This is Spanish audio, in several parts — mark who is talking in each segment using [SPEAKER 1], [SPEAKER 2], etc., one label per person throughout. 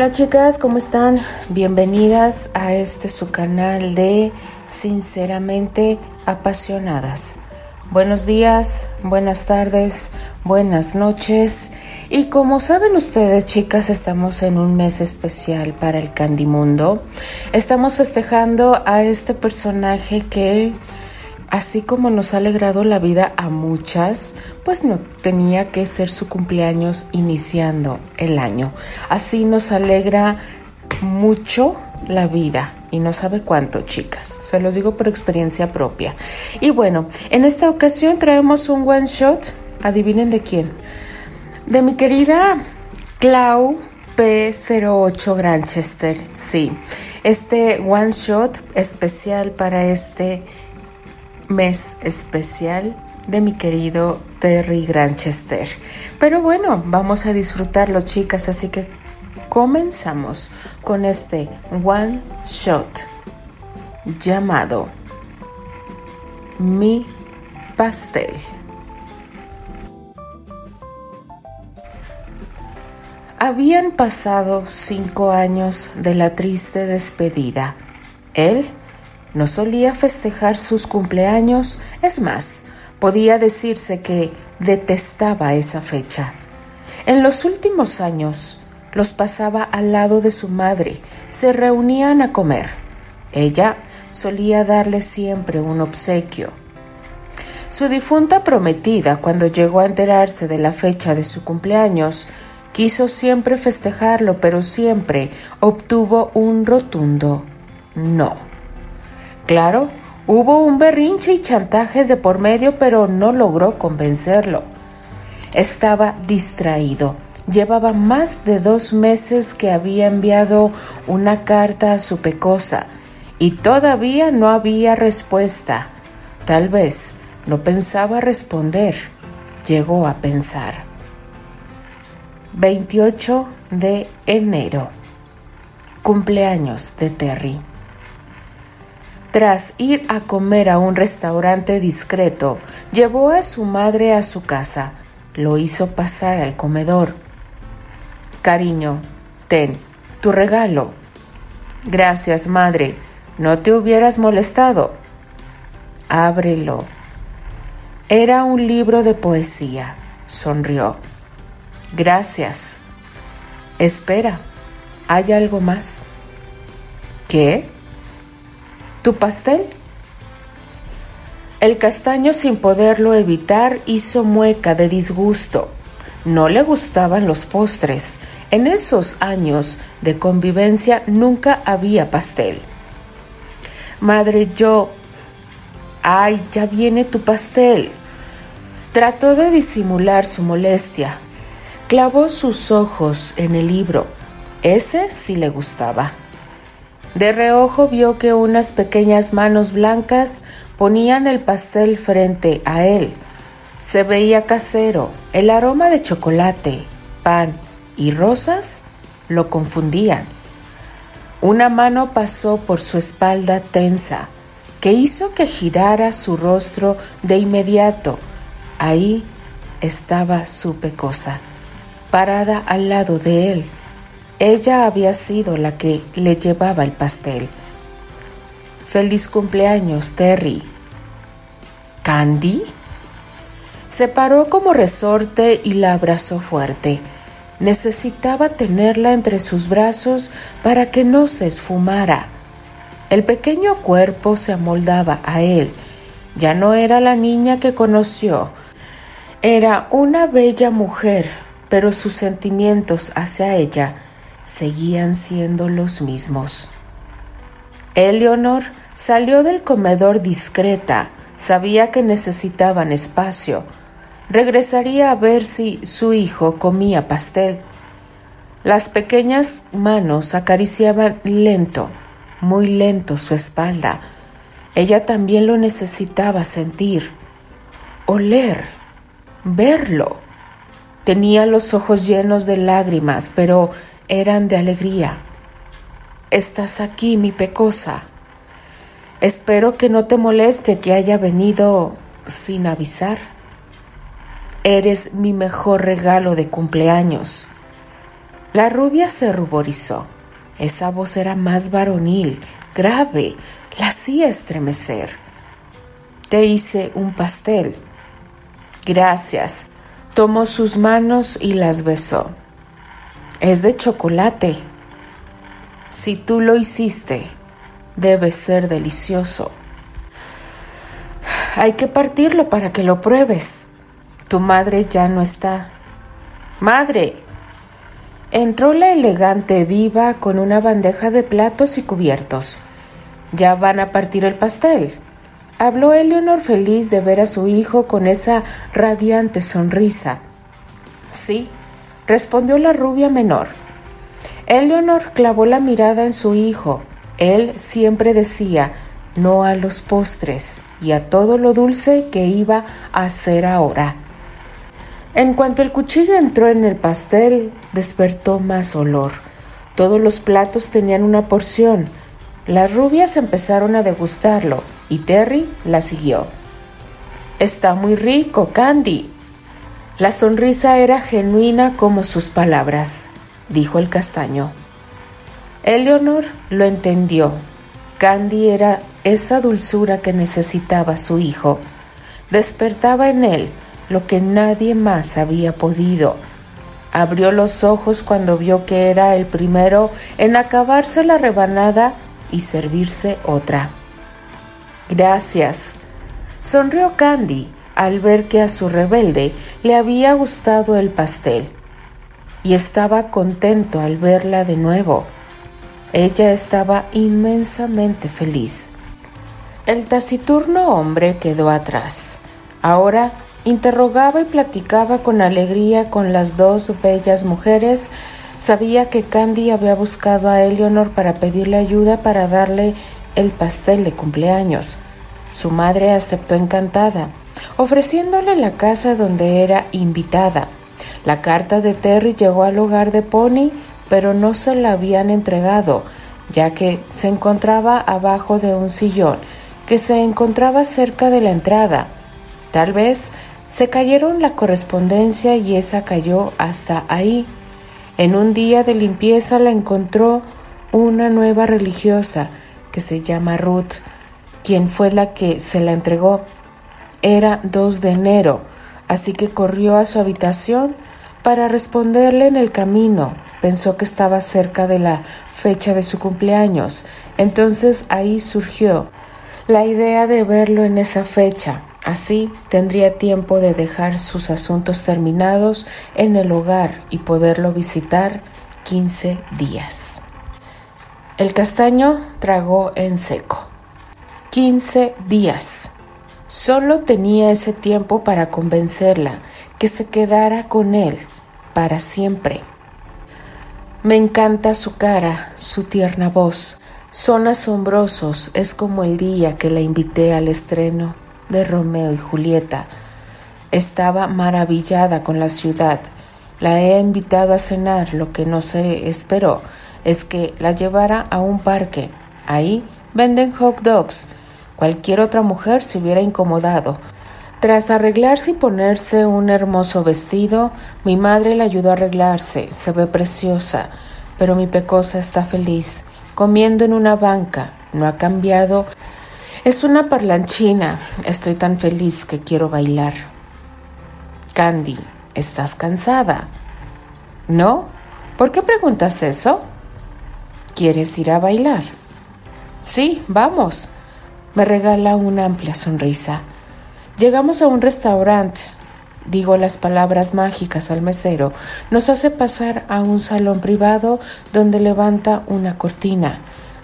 [SPEAKER 1] Hola chicas, ¿cómo están? Bienvenidas a este su canal de Sinceramente Apasionadas. Buenos días, buenas tardes, buenas noches. Y como saben ustedes, chicas, estamos en un mes especial para el Candimundo. Estamos festejando a este personaje que Así como nos ha alegrado la vida a muchas, pues no tenía que ser su cumpleaños iniciando el año. Así nos alegra mucho la vida y no sabe cuánto, chicas. Se los digo por experiencia propia. Y bueno, en esta ocasión traemos un one shot. Adivinen de quién. De mi querida Clau P08 Granchester. Sí, este one shot especial para este mes especial de mi querido Terry Granchester. Pero bueno, vamos a disfrutarlo chicas, así que comenzamos con este one shot llamado Mi pastel. Habían pasado cinco años de la triste despedida. Él no solía festejar sus cumpleaños, es más, podía decirse que detestaba esa fecha. En los últimos años los pasaba al lado de su madre, se reunían a comer. Ella solía darle siempre un obsequio. Su difunta prometida, cuando llegó a enterarse de la fecha de su cumpleaños, quiso siempre festejarlo, pero siempre obtuvo un rotundo no. Claro, hubo un berrinche y chantajes de por medio, pero no logró convencerlo. Estaba distraído. Llevaba más de dos meses que había enviado una carta a su pecosa y todavía no había respuesta. Tal vez no pensaba responder. Llegó a pensar. 28 de enero. Cumpleaños de Terry. Tras ir a comer a un restaurante discreto, llevó a su madre a su casa. Lo hizo pasar al comedor. Cariño, ten, tu regalo. Gracias, madre. No te hubieras molestado. Ábrelo. Era un libro de poesía. Sonrió. Gracias. Espera, ¿hay algo más? ¿Qué? ¿Tu pastel? El castaño, sin poderlo evitar, hizo mueca de disgusto. No le gustaban los postres. En esos años de convivencia nunca había pastel. Madre, yo... ¡Ay, ya viene tu pastel! Trató de disimular su molestia. Clavó sus ojos en el libro. Ese sí le gustaba. De reojo vio que unas pequeñas manos blancas ponían el pastel frente a él. Se veía casero, el aroma de chocolate, pan y rosas lo confundían. Una mano pasó por su espalda tensa, que hizo que girara su rostro de inmediato. Ahí estaba su pecosa, parada al lado de él ella había sido la que le llevaba el pastel. Feliz cumpleaños, Terry. ¿Candy? Se paró como resorte y la abrazó fuerte. Necesitaba tenerla entre sus brazos para que no se esfumara. El pequeño cuerpo se amoldaba a él. Ya no era la niña que conoció. Era una bella mujer, pero sus sentimientos hacia ella seguían siendo los mismos. Eleonor salió del comedor discreta, sabía que necesitaban espacio. Regresaría a ver si su hijo comía pastel. Las pequeñas manos acariciaban lento, muy lento su espalda. Ella también lo necesitaba sentir, oler, verlo. Tenía los ojos llenos de lágrimas, pero eran de alegría. Estás aquí, mi pecosa. Espero que no te moleste que haya venido sin avisar. Eres mi mejor regalo de cumpleaños. La rubia se ruborizó. Esa voz era más varonil, grave, la hacía estremecer. Te hice un pastel. Gracias. Tomó sus manos y las besó. Es de chocolate. Si tú lo hiciste, debe ser delicioso. Hay que partirlo para que lo pruebes. Tu madre ya no está. Madre. Entró la elegante diva con una bandeja de platos y cubiertos. Ya van a partir el pastel. Habló Eleonor feliz de ver a su hijo con esa radiante sonrisa. Sí, respondió la rubia menor. Eleonor clavó la mirada en su hijo. Él siempre decía no a los postres y a todo lo dulce que iba a hacer ahora. En cuanto el cuchillo entró en el pastel, despertó más olor. Todos los platos tenían una porción. Las rubias empezaron a degustarlo y Terry la siguió. Está muy rico, Candy. La sonrisa era genuina como sus palabras, dijo el castaño. Eleonor lo entendió. Candy era esa dulzura que necesitaba su hijo. Despertaba en él lo que nadie más había podido. Abrió los ojos cuando vio que era el primero en acabarse la rebanada y servirse otra. Gracias. Sonrió Candy al ver que a su rebelde le había gustado el pastel y estaba contento al verla de nuevo. Ella estaba inmensamente feliz. El taciturno hombre quedó atrás. Ahora Interrogaba y platicaba con alegría con las dos bellas mujeres. Sabía que Candy había buscado a Eleanor para pedirle ayuda para darle el pastel de cumpleaños. Su madre aceptó encantada, ofreciéndole la casa donde era invitada. La carta de Terry llegó al hogar de Pony, pero no se la habían entregado, ya que se encontraba abajo de un sillón que se encontraba cerca de la entrada. Tal vez se cayeron la correspondencia y esa cayó hasta ahí. En un día de limpieza la encontró una nueva religiosa que se llama Ruth, quien fue la que se la entregó. Era 2 de enero, así que corrió a su habitación para responderle en el camino. Pensó que estaba cerca de la fecha de su cumpleaños, entonces ahí surgió la idea de verlo en esa fecha. Así tendría tiempo de dejar sus asuntos terminados en el hogar y poderlo visitar 15 días. El castaño tragó en seco. 15 días. Solo tenía ese tiempo para convencerla que se quedara con él para siempre. Me encanta su cara, su tierna voz. Son asombrosos, es como el día que la invité al estreno de Romeo y Julieta. Estaba maravillada con la ciudad. La he invitado a cenar. Lo que no se esperó es que la llevara a un parque. Ahí venden hot dogs. Cualquier otra mujer se hubiera incomodado. Tras arreglarse y ponerse un hermoso vestido, mi madre la ayudó a arreglarse. Se ve preciosa, pero mi pecosa está feliz, comiendo en una banca. No ha cambiado es una parlanchina. Estoy tan feliz que quiero bailar. Candy, ¿estás cansada? ¿No? ¿Por qué preguntas eso? ¿Quieres ir a bailar? Sí, vamos. Me regala una amplia sonrisa. Llegamos a un restaurante. Digo las palabras mágicas al mesero. Nos hace pasar a un salón privado donde levanta una cortina.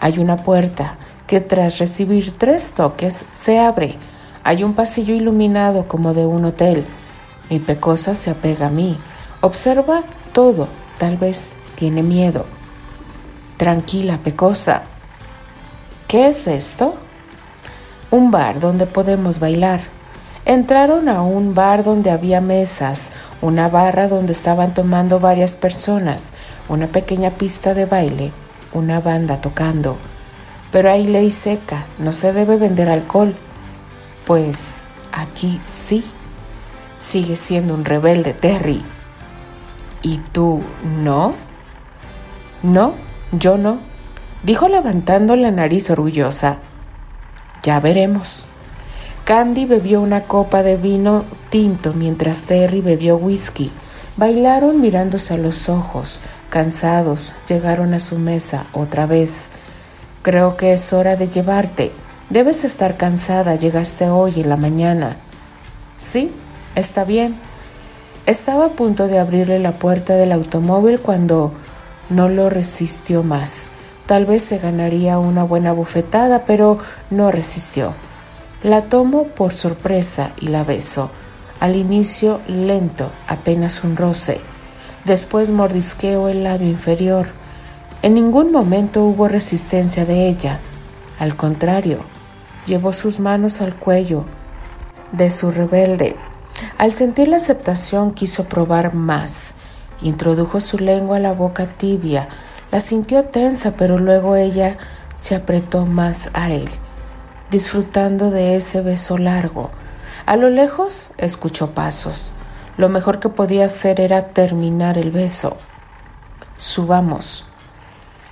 [SPEAKER 1] Hay una puerta que tras recibir tres toques se abre. Hay un pasillo iluminado como de un hotel. Mi pecosa se apega a mí. Observa todo. Tal vez tiene miedo. Tranquila, pecosa. ¿Qué es esto? Un bar donde podemos bailar. Entraron a un bar donde había mesas, una barra donde estaban tomando varias personas, una pequeña pista de baile, una banda tocando. Pero hay ley seca, no se debe vender alcohol. Pues aquí sí. Sigue siendo un rebelde, Terry. ¿Y tú no? No, yo no, dijo levantando la nariz orgullosa. Ya veremos. Candy bebió una copa de vino tinto mientras Terry bebió whisky. Bailaron mirándose a los ojos, cansados, llegaron a su mesa otra vez. Creo que es hora de llevarte. Debes estar cansada, llegaste hoy en la mañana. Sí, está bien. Estaba a punto de abrirle la puerta del automóvil cuando no lo resistió más. Tal vez se ganaría una buena bufetada, pero no resistió. La tomo por sorpresa y la beso. Al inicio lento, apenas un roce. Después mordisqueo el labio inferior. En ningún momento hubo resistencia de ella. Al contrario, llevó sus manos al cuello de su rebelde. Al sentir la aceptación quiso probar más. Introdujo su lengua a la boca tibia la sintió tensa, pero luego ella se apretó más a él, disfrutando de ese beso largo. A lo lejos escuchó pasos. Lo mejor que podía hacer era terminar el beso. Subamos.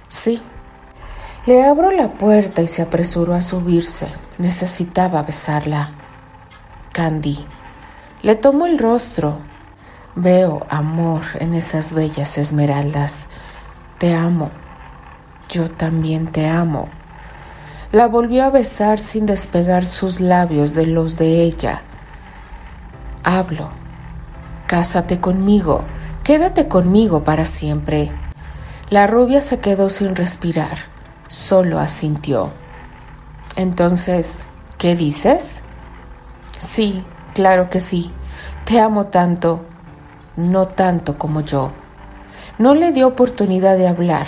[SPEAKER 1] Sí. Le abro la puerta y se apresuró a subirse. Necesitaba besarla. Candy. Le tomo el rostro. Veo amor en esas bellas esmeraldas. Te amo. Yo también te amo. La volvió a besar sin despegar sus labios de los de ella. Hablo. Cásate conmigo. Quédate conmigo para siempre. La rubia se quedó sin respirar. Solo asintió. Entonces, ¿qué dices? Sí, claro que sí. Te amo tanto. No tanto como yo. No le dio oportunidad de hablar,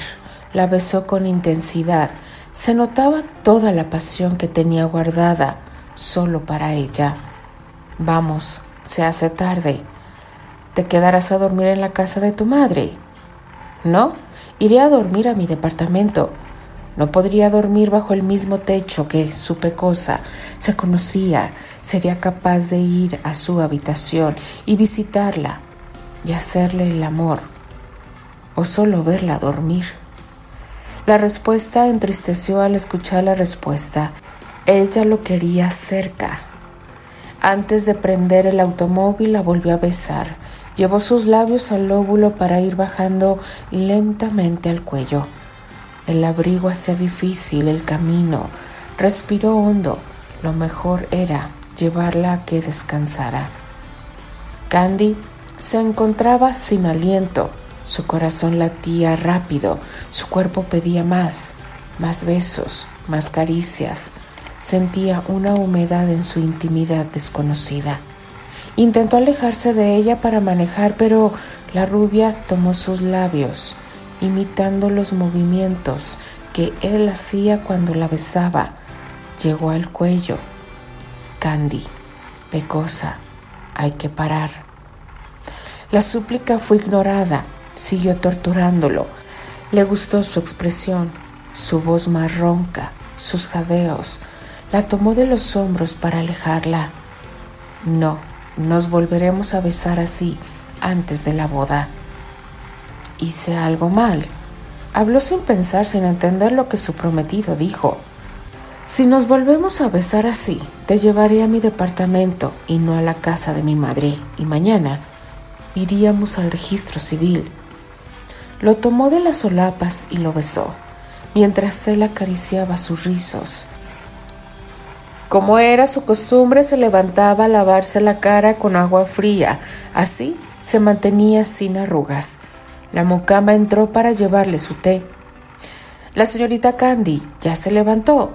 [SPEAKER 1] la besó con intensidad. Se notaba toda la pasión que tenía guardada solo para ella. Vamos, se hace tarde. ¿Te quedarás a dormir en la casa de tu madre? No, iré a dormir a mi departamento. No podría dormir bajo el mismo techo que su pecosa se conocía. Sería capaz de ir a su habitación y visitarla y hacerle el amor solo verla dormir. La respuesta entristeció al escuchar la respuesta. Ella lo quería cerca. Antes de prender el automóvil la volvió a besar. Llevó sus labios al lóbulo para ir bajando lentamente al cuello. El abrigo hacía difícil el camino. Respiró hondo. Lo mejor era llevarla a que descansara. Candy se encontraba sin aliento. Su corazón latía rápido, su cuerpo pedía más, más besos, más caricias. Sentía una humedad en su intimidad desconocida. Intentó alejarse de ella para manejar, pero la rubia tomó sus labios, imitando los movimientos que él hacía cuando la besaba. Llegó al cuello. Candy, pecosa, hay que parar. La súplica fue ignorada Siguió torturándolo. Le gustó su expresión, su voz más ronca, sus jadeos. La tomó de los hombros para alejarla. No, nos volveremos a besar así antes de la boda. Hice algo mal. Habló sin pensar, sin entender lo que su prometido dijo. Si nos volvemos a besar así, te llevaré a mi departamento y no a la casa de mi madre, y mañana iríamos al registro civil lo tomó de las solapas y lo besó, mientras él acariciaba sus rizos. Como era su costumbre, se levantaba a lavarse la cara con agua fría. Así se mantenía sin arrugas. La mucama entró para llevarle su té. La señorita Candy ya se levantó.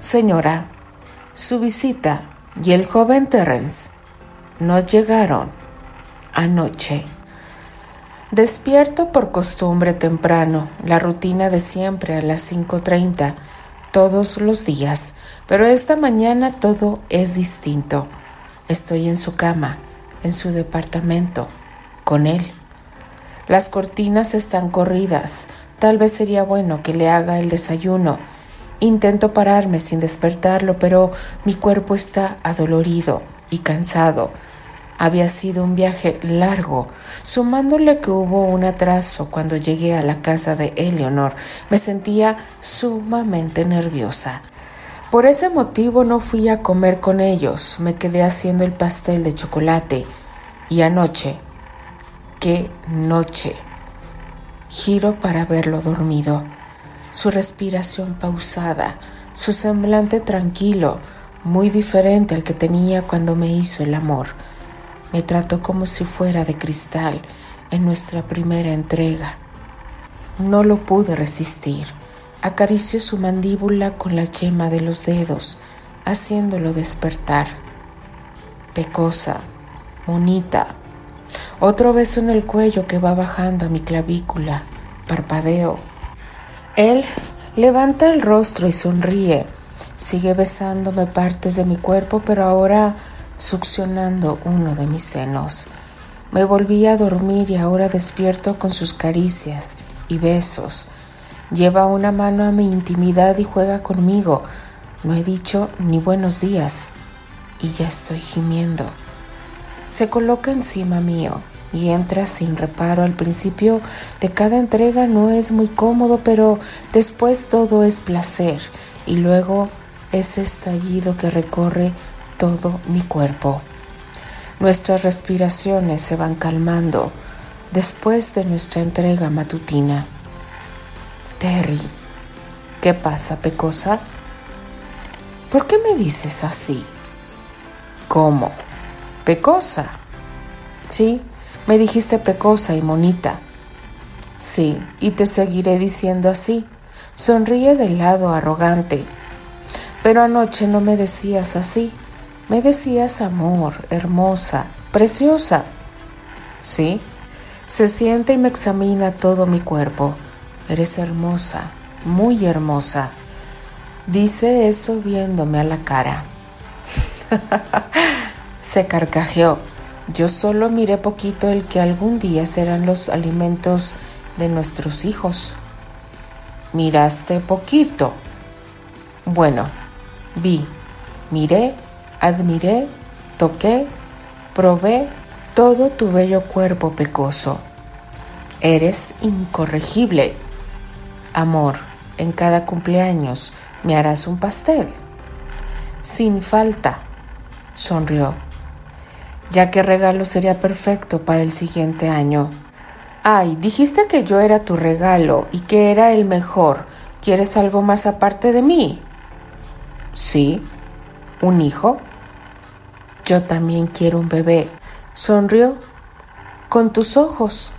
[SPEAKER 1] Señora, su visita y el joven Terrence no llegaron anoche. Despierto por costumbre temprano, la rutina de siempre a las 5.30, todos los días, pero esta mañana todo es distinto. Estoy en su cama, en su departamento, con él. Las cortinas están corridas, tal vez sería bueno que le haga el desayuno. Intento pararme sin despertarlo, pero mi cuerpo está adolorido y cansado. Había sido un viaje largo, sumándole que hubo un atraso cuando llegué a la casa de Eleonor. Me sentía sumamente nerviosa. Por ese motivo no fui a comer con ellos, me quedé haciendo el pastel de chocolate. Y anoche, qué noche. Giro para verlo dormido, su respiración pausada, su semblante tranquilo, muy diferente al que tenía cuando me hizo el amor. Me trató como si fuera de cristal en nuestra primera entrega. No lo pude resistir. Acarició su mandíbula con la yema de los dedos, haciéndolo despertar. Pecosa, bonita. Otro beso en el cuello que va bajando a mi clavícula. Parpadeo. Él levanta el rostro y sonríe. Sigue besándome partes de mi cuerpo, pero ahora succionando uno de mis senos. Me volví a dormir y ahora despierto con sus caricias y besos. Lleva una mano a mi intimidad y juega conmigo. No he dicho ni buenos días y ya estoy gimiendo. Se coloca encima mío y entra sin reparo. Al principio de cada entrega no es muy cómodo, pero después todo es placer y luego ese estallido que recorre todo mi cuerpo. Nuestras respiraciones se van calmando después de nuestra entrega matutina. Terry, ¿qué pasa, Pecosa? ¿Por qué me dices así? ¿Cómo? ¿Pecosa? Sí, me dijiste pecosa y monita. Sí, y te seguiré diciendo así. Sonríe del lado arrogante. Pero anoche no me decías así. Me decías amor, hermosa, preciosa. ¿Sí? Se siente y me examina todo mi cuerpo. Eres hermosa, muy hermosa. Dice eso viéndome a la cara. Se carcajeó. Yo solo miré poquito el que algún día serán los alimentos de nuestros hijos. ¿Miraste poquito? Bueno, vi, miré admiré, toqué, probé todo tu bello cuerpo pecoso. Eres incorregible. Amor, en cada cumpleaños me harás un pastel. Sin falta, sonrió, ya que regalo sería perfecto para el siguiente año. Ay, dijiste que yo era tu regalo y que era el mejor. ¿Quieres algo más aparte de mí? Sí. ¿Un hijo? Yo también quiero un bebé. Sonrió con tus ojos.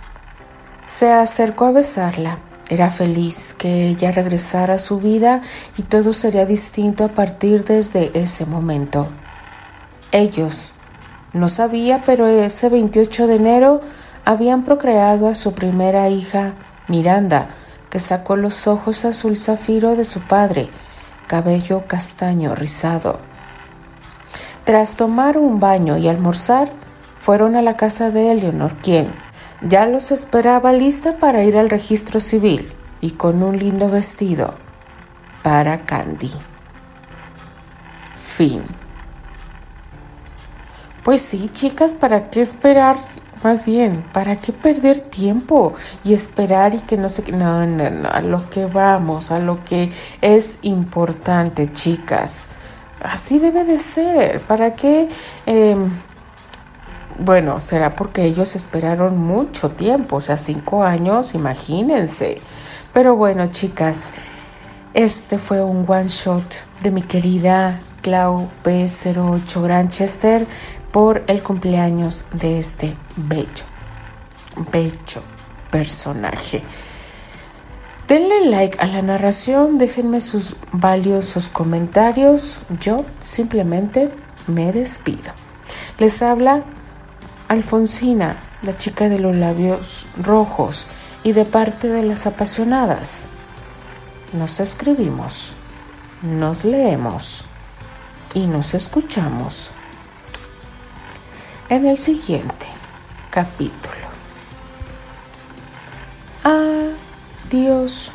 [SPEAKER 1] Se acercó a besarla. Era feliz que ella regresara a su vida y todo sería distinto a partir desde ese momento. Ellos, no sabía, pero ese 28 de enero habían procreado a su primera hija, Miranda, que sacó los ojos azul zafiro de su padre, cabello castaño rizado. Tras tomar un baño y almorzar, fueron a la casa de Eleonor, quien ya los esperaba lista para ir al registro civil y con un lindo vestido para Candy. Fin. Pues sí, chicas, ¿para qué esperar? Más bien, ¿para qué perder tiempo y esperar y que no qué? No, no, no, a lo que vamos, a lo que es importante, chicas así debe de ser. ¿Para qué? Em, bueno, será porque ellos esperaron mucho tiempo, o sea, cinco años, imagínense. Pero bueno, chicas, este fue un one shot de mi querida Clau P08 Granchester por el cumpleaños de este bello, bello personaje. Denle like a la narración, déjenme sus valiosos comentarios. Yo simplemente me despido. Les habla Alfonsina, la chica de los labios rojos y de parte de las apasionadas. Nos escribimos, nos leemos y nos escuchamos en el siguiente capítulo. Ah, Dios